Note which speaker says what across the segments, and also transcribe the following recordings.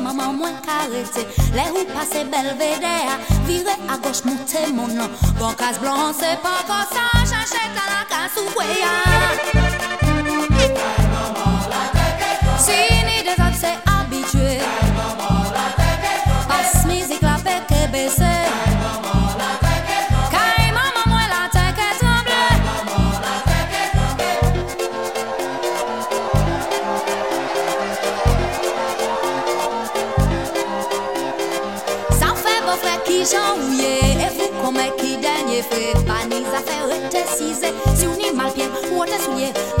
Speaker 1: maman mwen karete Le ou pase belvede a Vire a goch moute mon nan Bon kas blan se pa kosan Chache kalaka sou kwe ya. Sini de
Speaker 2: vap se abitue
Speaker 3: Pas
Speaker 4: mizik la
Speaker 3: peke bese мне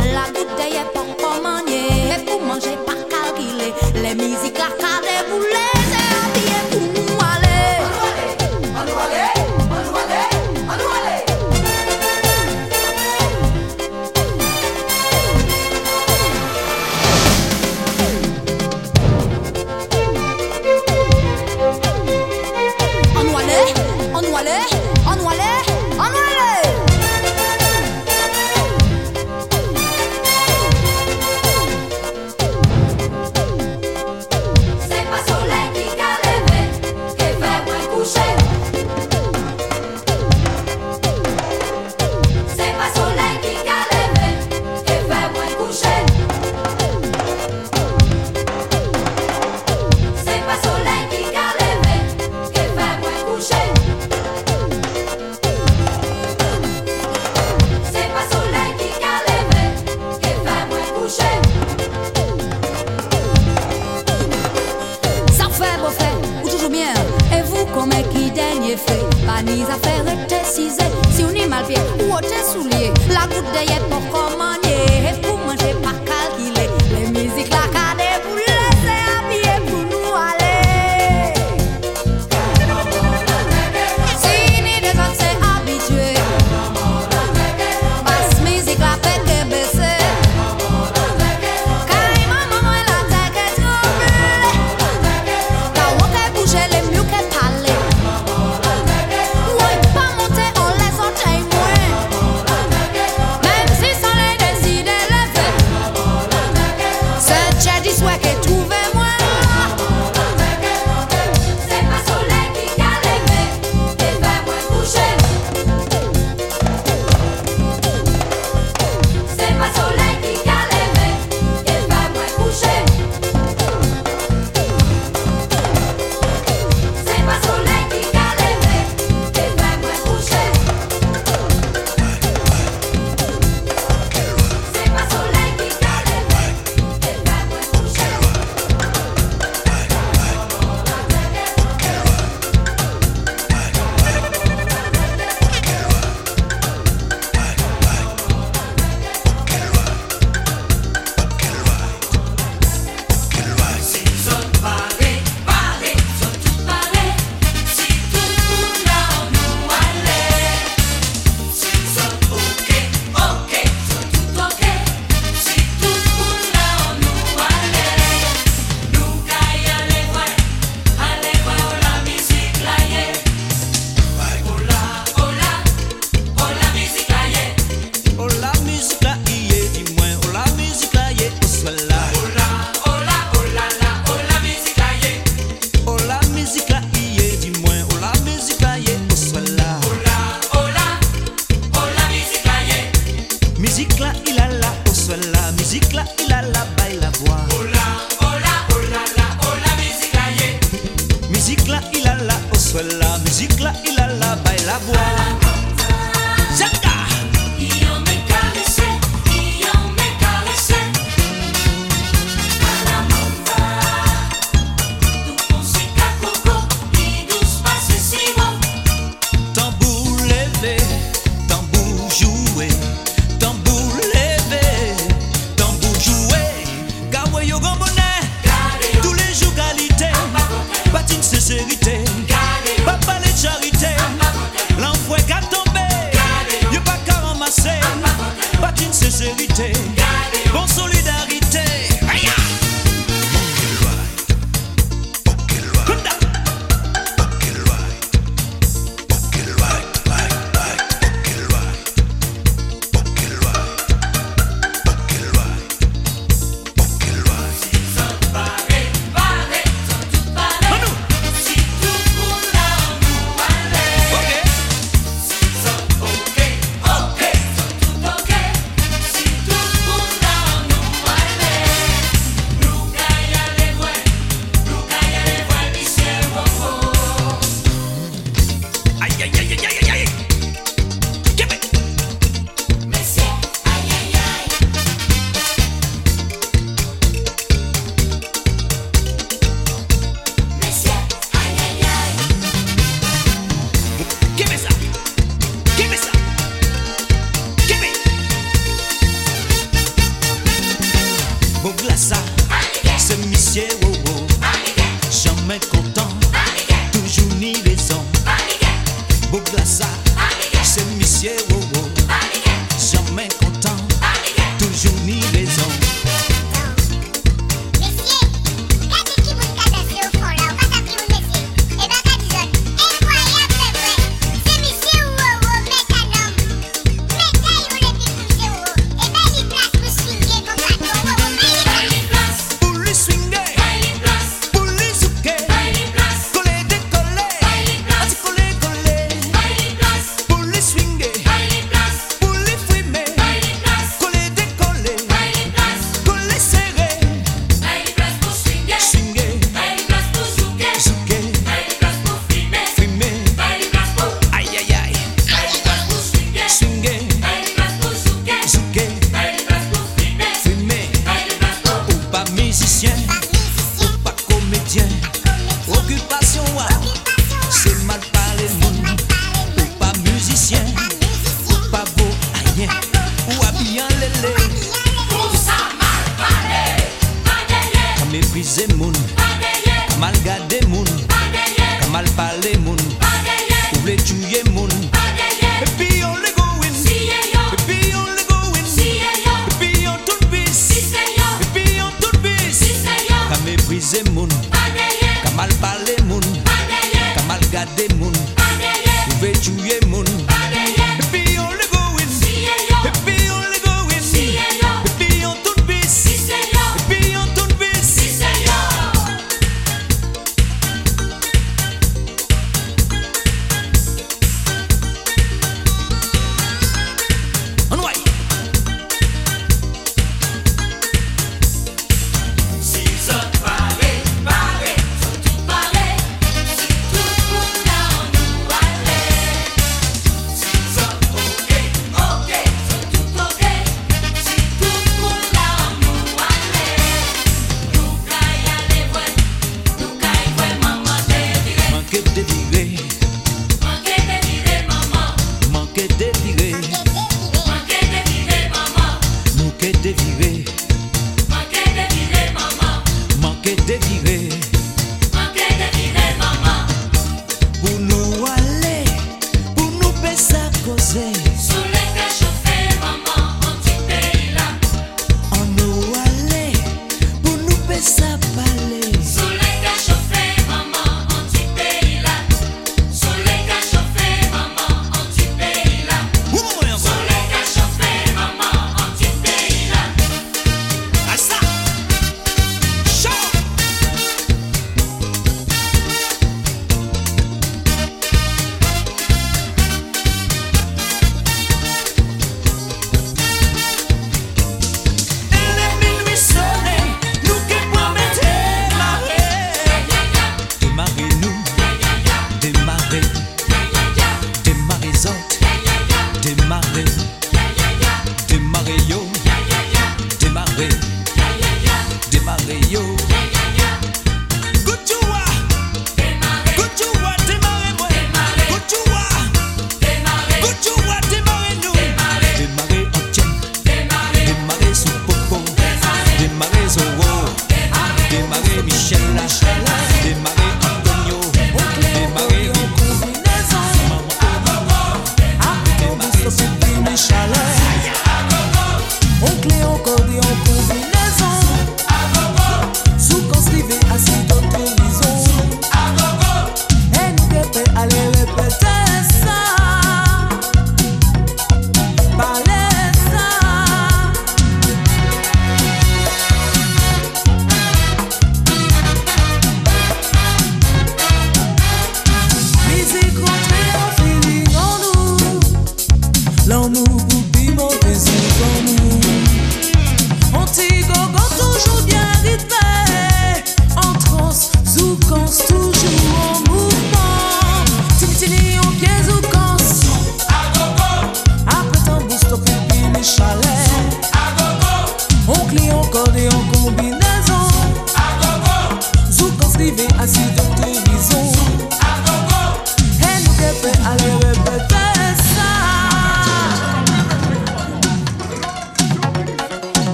Speaker 3: On
Speaker 4: clie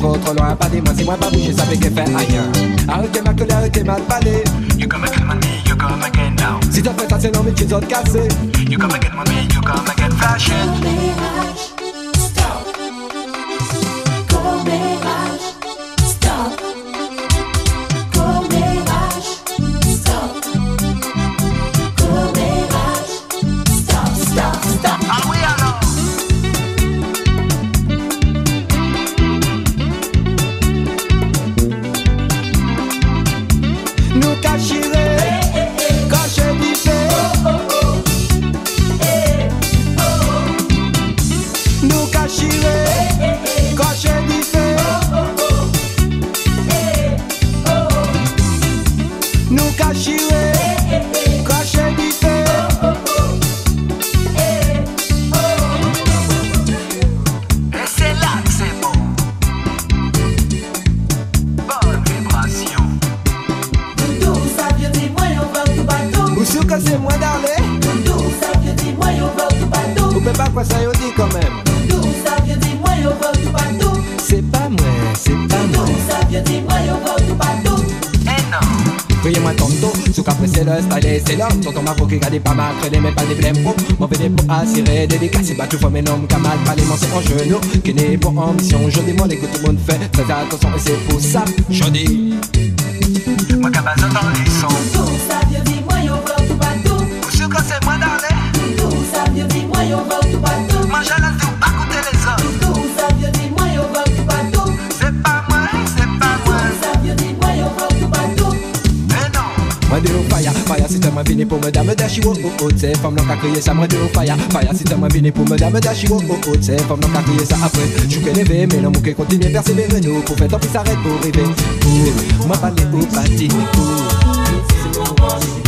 Speaker 4: me trop loin. Pas dis-moi, si moi pas bouger, ça fait qu'elle fait rien. Arrêtez ma colère, arrêtez ma palais.
Speaker 3: You come get money, you come get down.
Speaker 4: Si t'as fait ça, c'est non, mais tu dois te casser.
Speaker 3: You come get money, you come and get
Speaker 4: ma crête mais pas des blèmes pro Mon véné pour assurer, dédicace, battu fois mes noms Kamal, pas les c'est en genou Qui n'est pour ambition, je les que tout le monde fait Faites attention et c'est pour ça, je dis
Speaker 3: Moi base dans les sons. Moi
Speaker 4: venu pour me dame dashi oh oh oh C'est femme non qu'a crié ça, moi de fire, fire si t'es moi venu pour me dame dashi oh oh oh continue persévérer nous Pour faire tant pis s'arrête pour rêver Pour moi parler au parti Pour
Speaker 5: C'est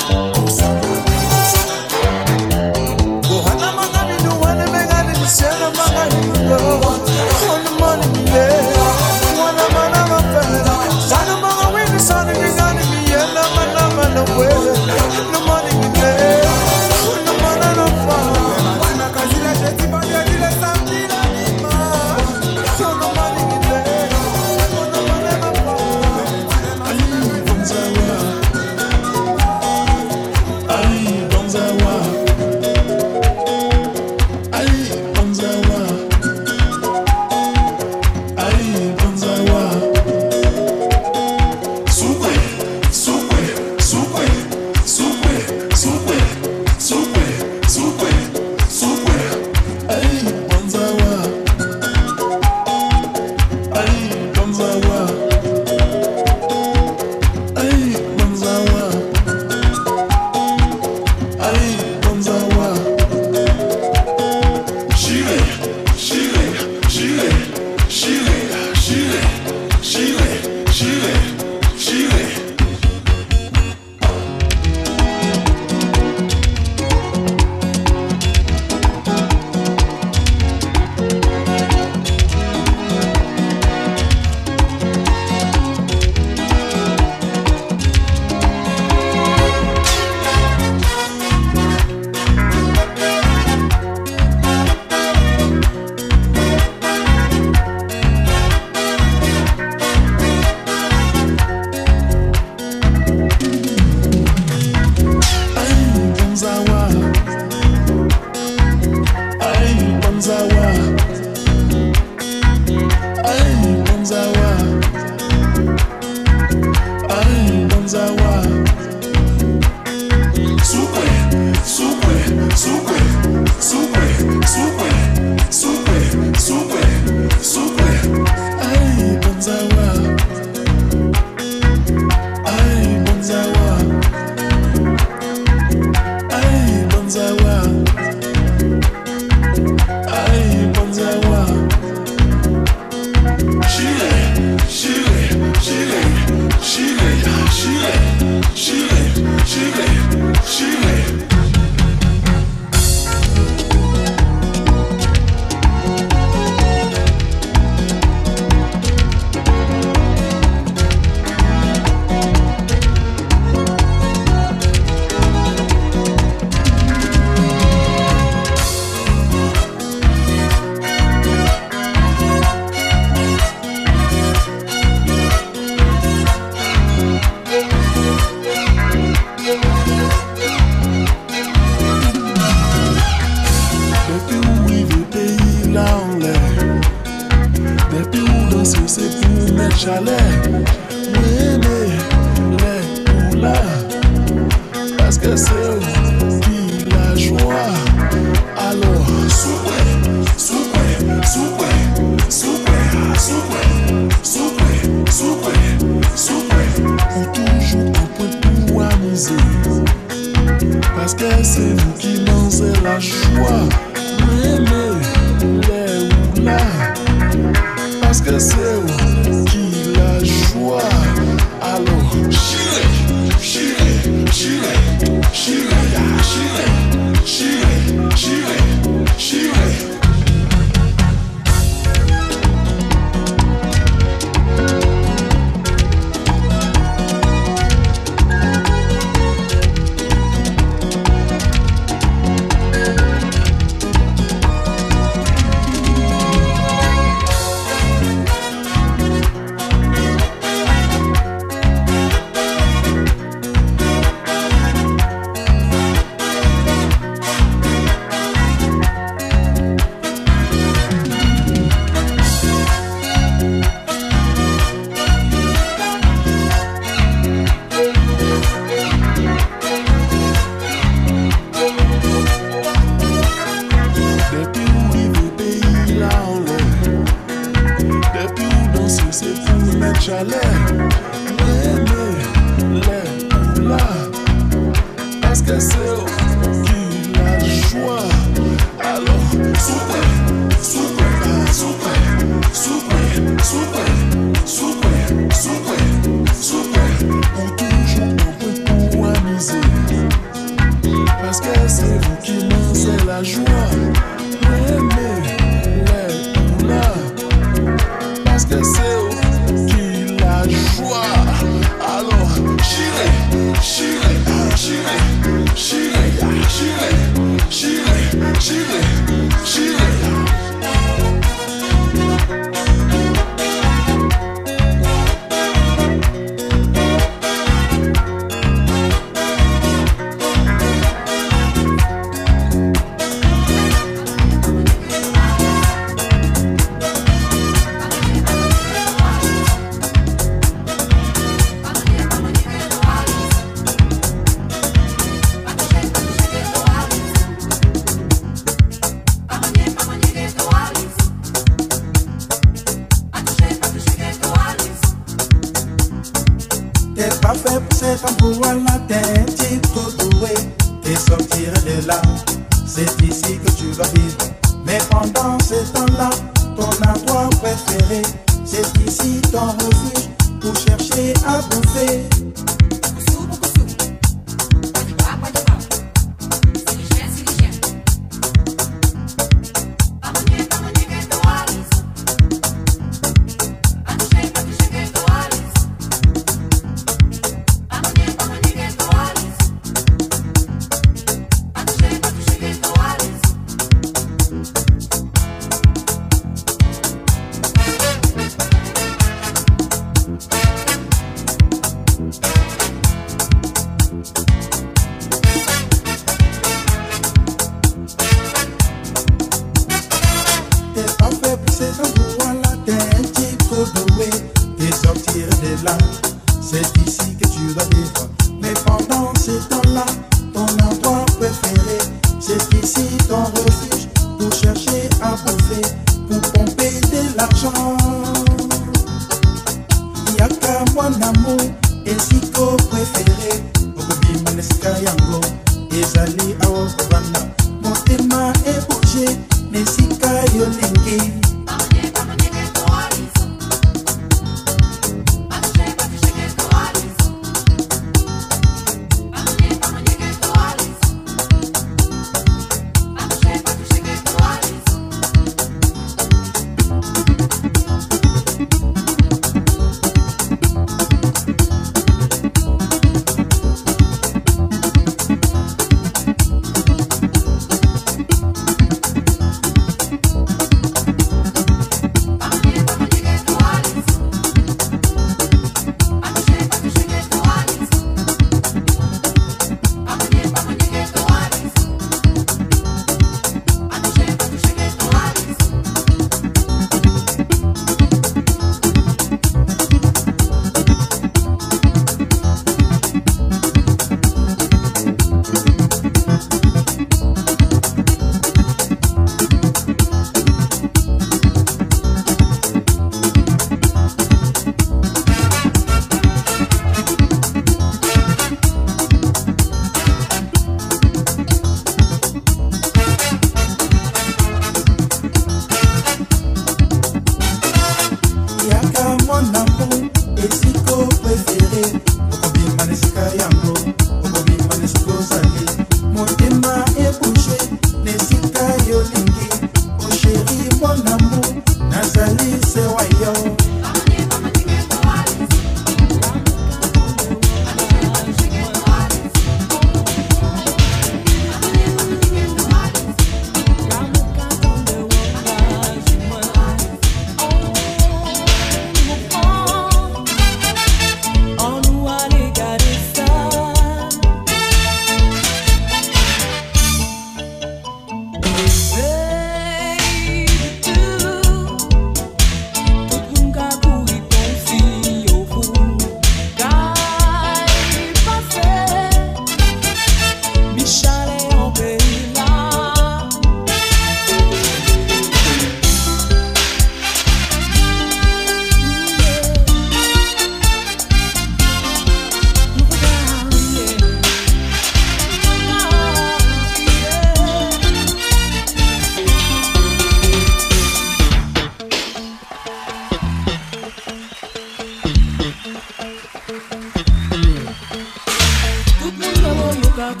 Speaker 6: Mm-hmm.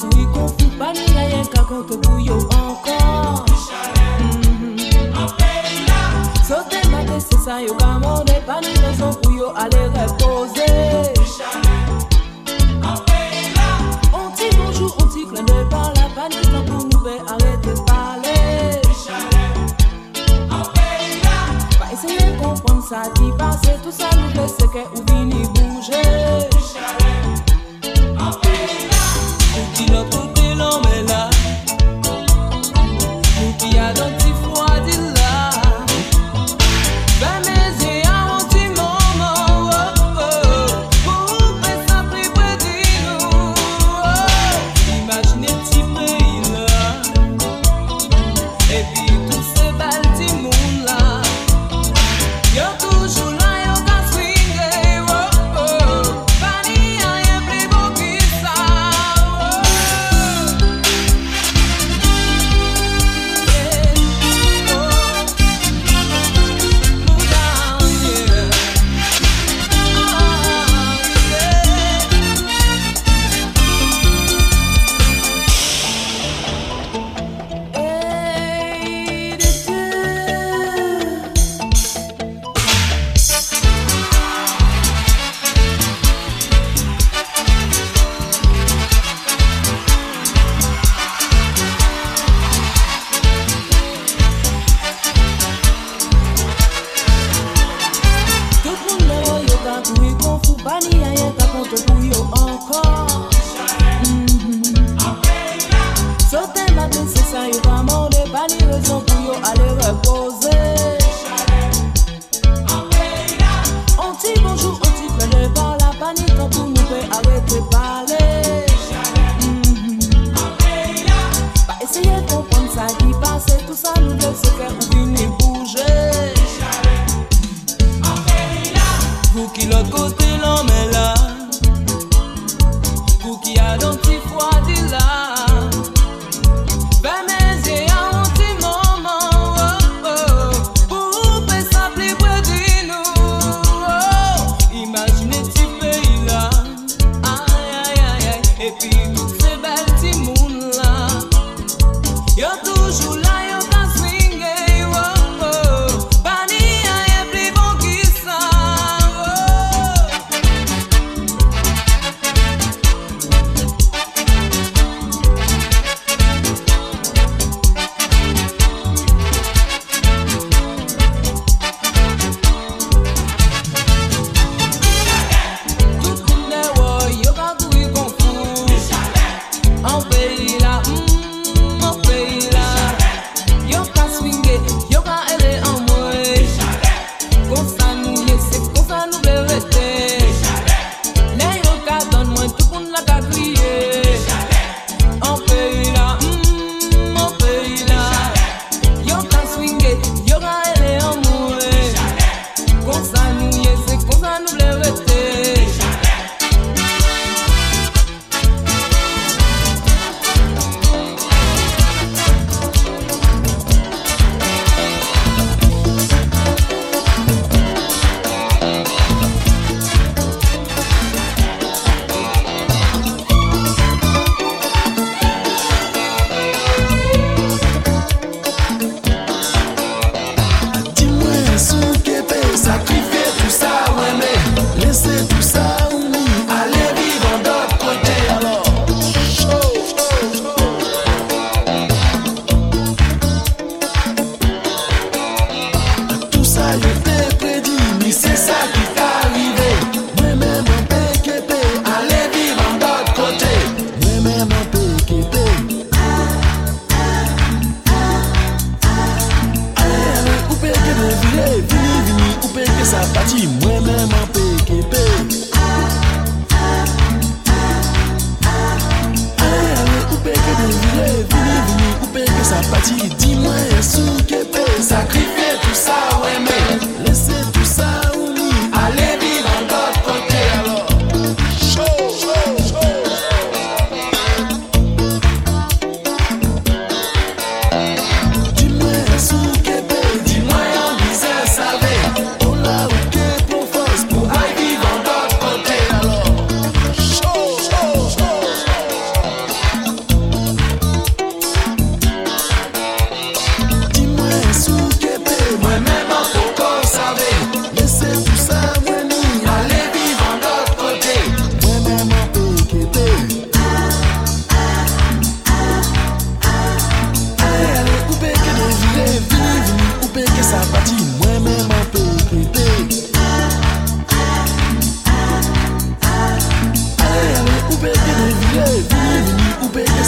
Speaker 6: on dit
Speaker 7: bonjour on dit par la pour nous faire arrêter parler va essayer comprendre ça qui passe tout ça nous laisse que ou vini bouger
Speaker 8: So tell my business.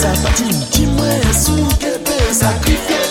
Speaker 8: sa pati Di mwen sou kebe sakrifye.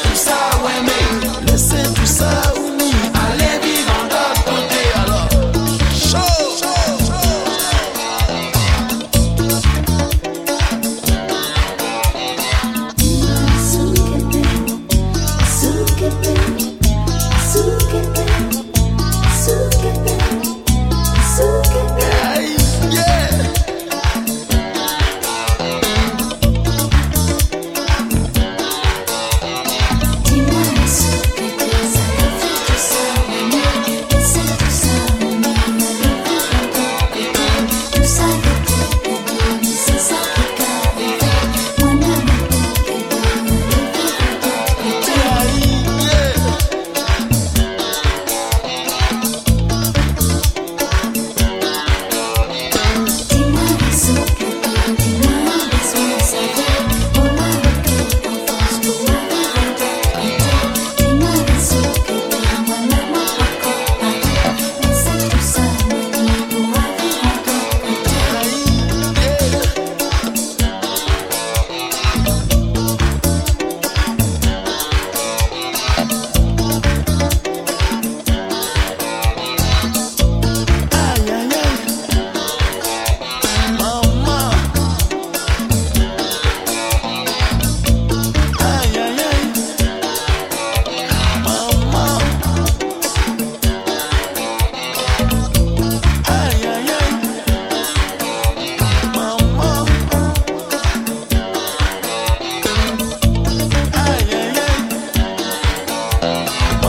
Speaker 9: Música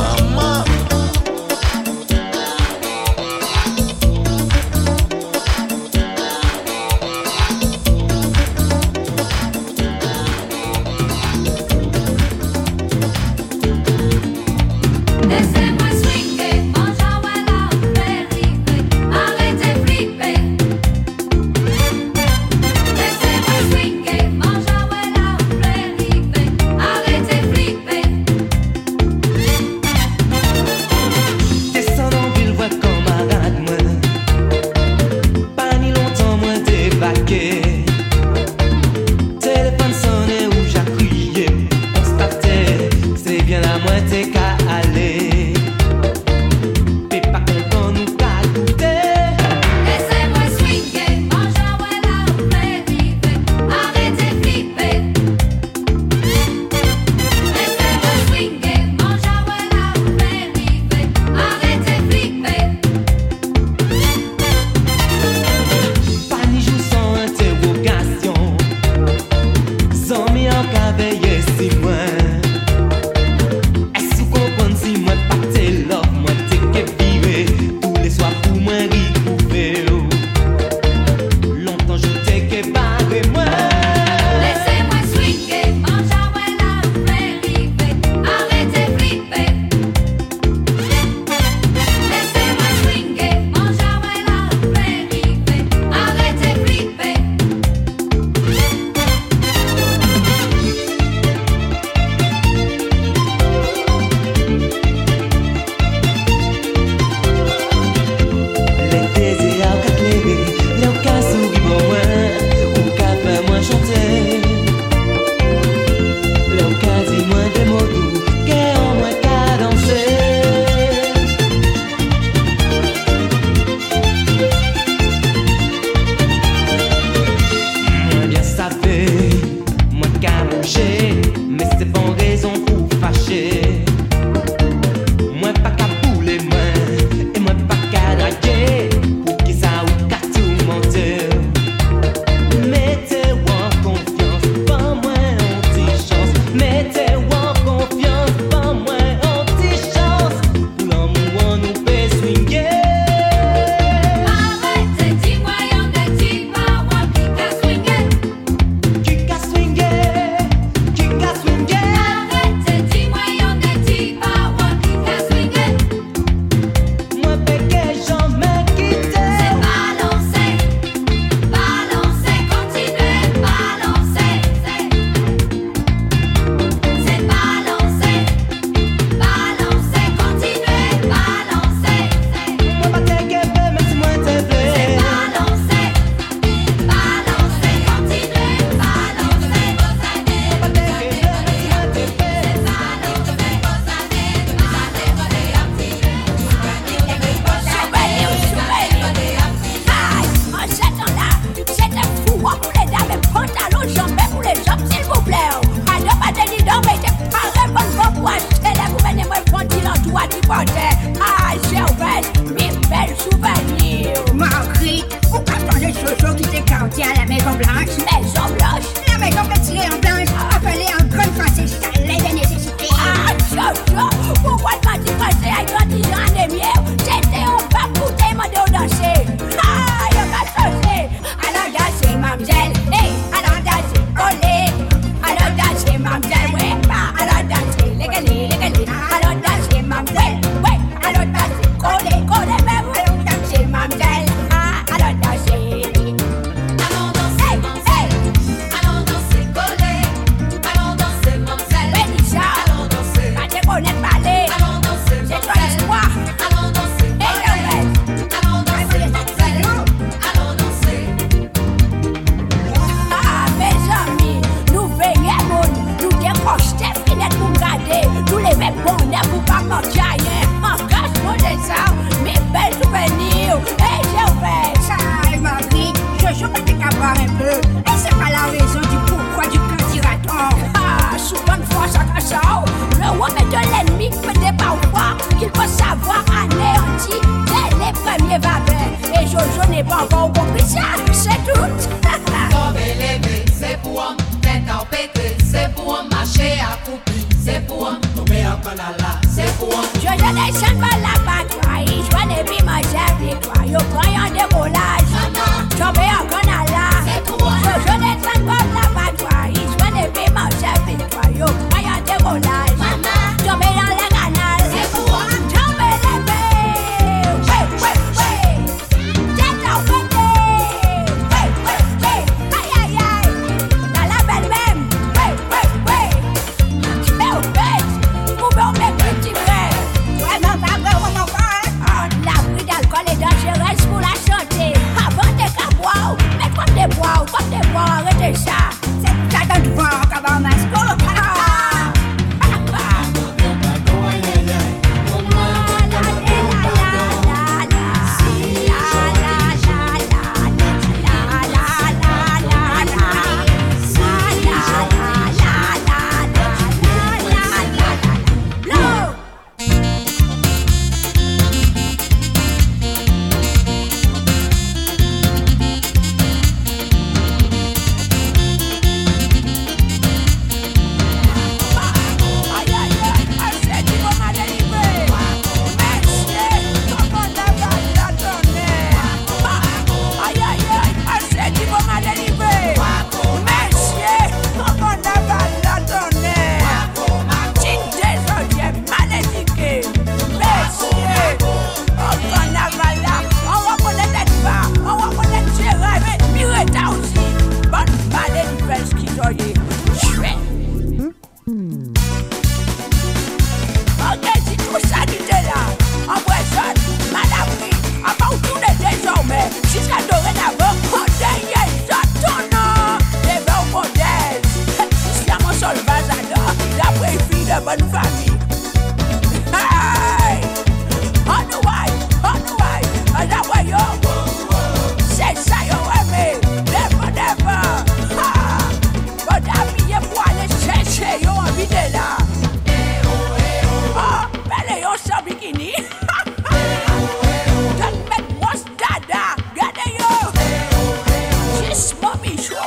Speaker 9: sure.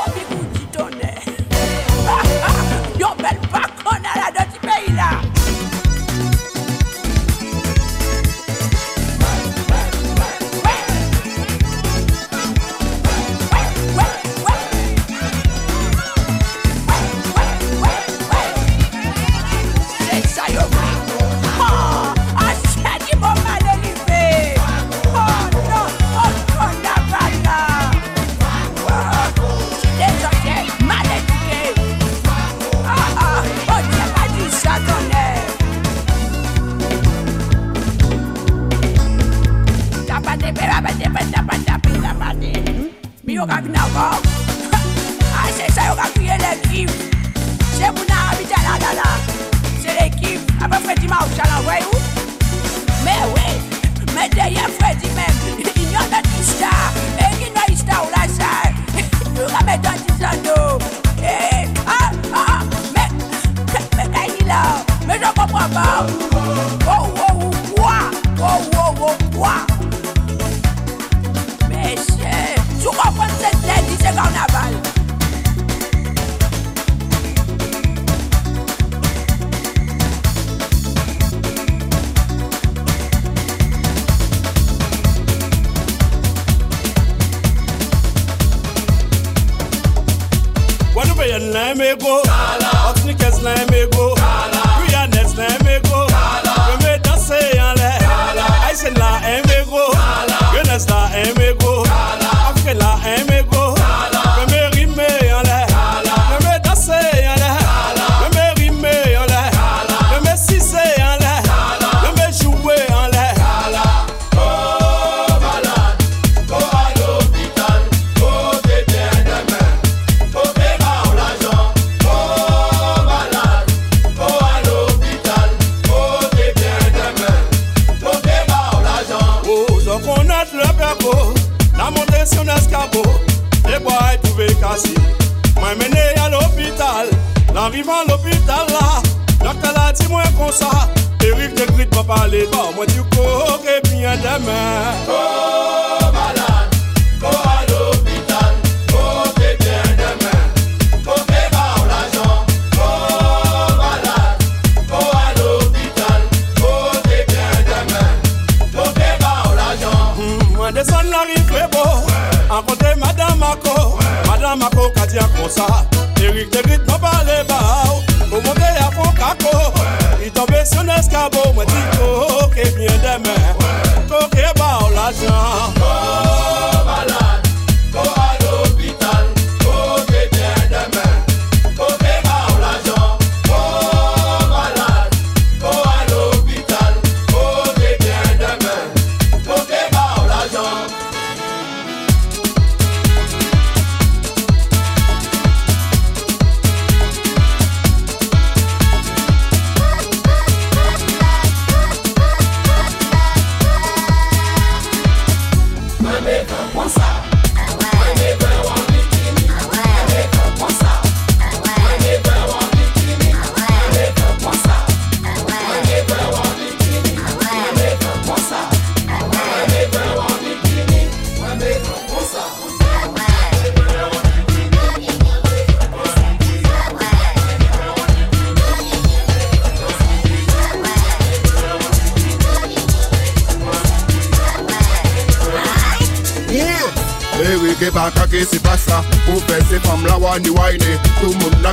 Speaker 9: Pige baka ke si pasta. Pou fè se fam la wani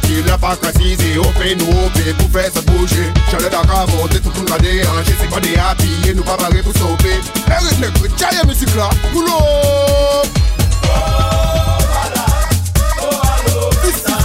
Speaker 9: ki la
Speaker 10: pa fè sa
Speaker 11: Chale da ka Se de pa pou chaye
Speaker 10: Oh,
Speaker 11: ala, oh,
Speaker 12: alo,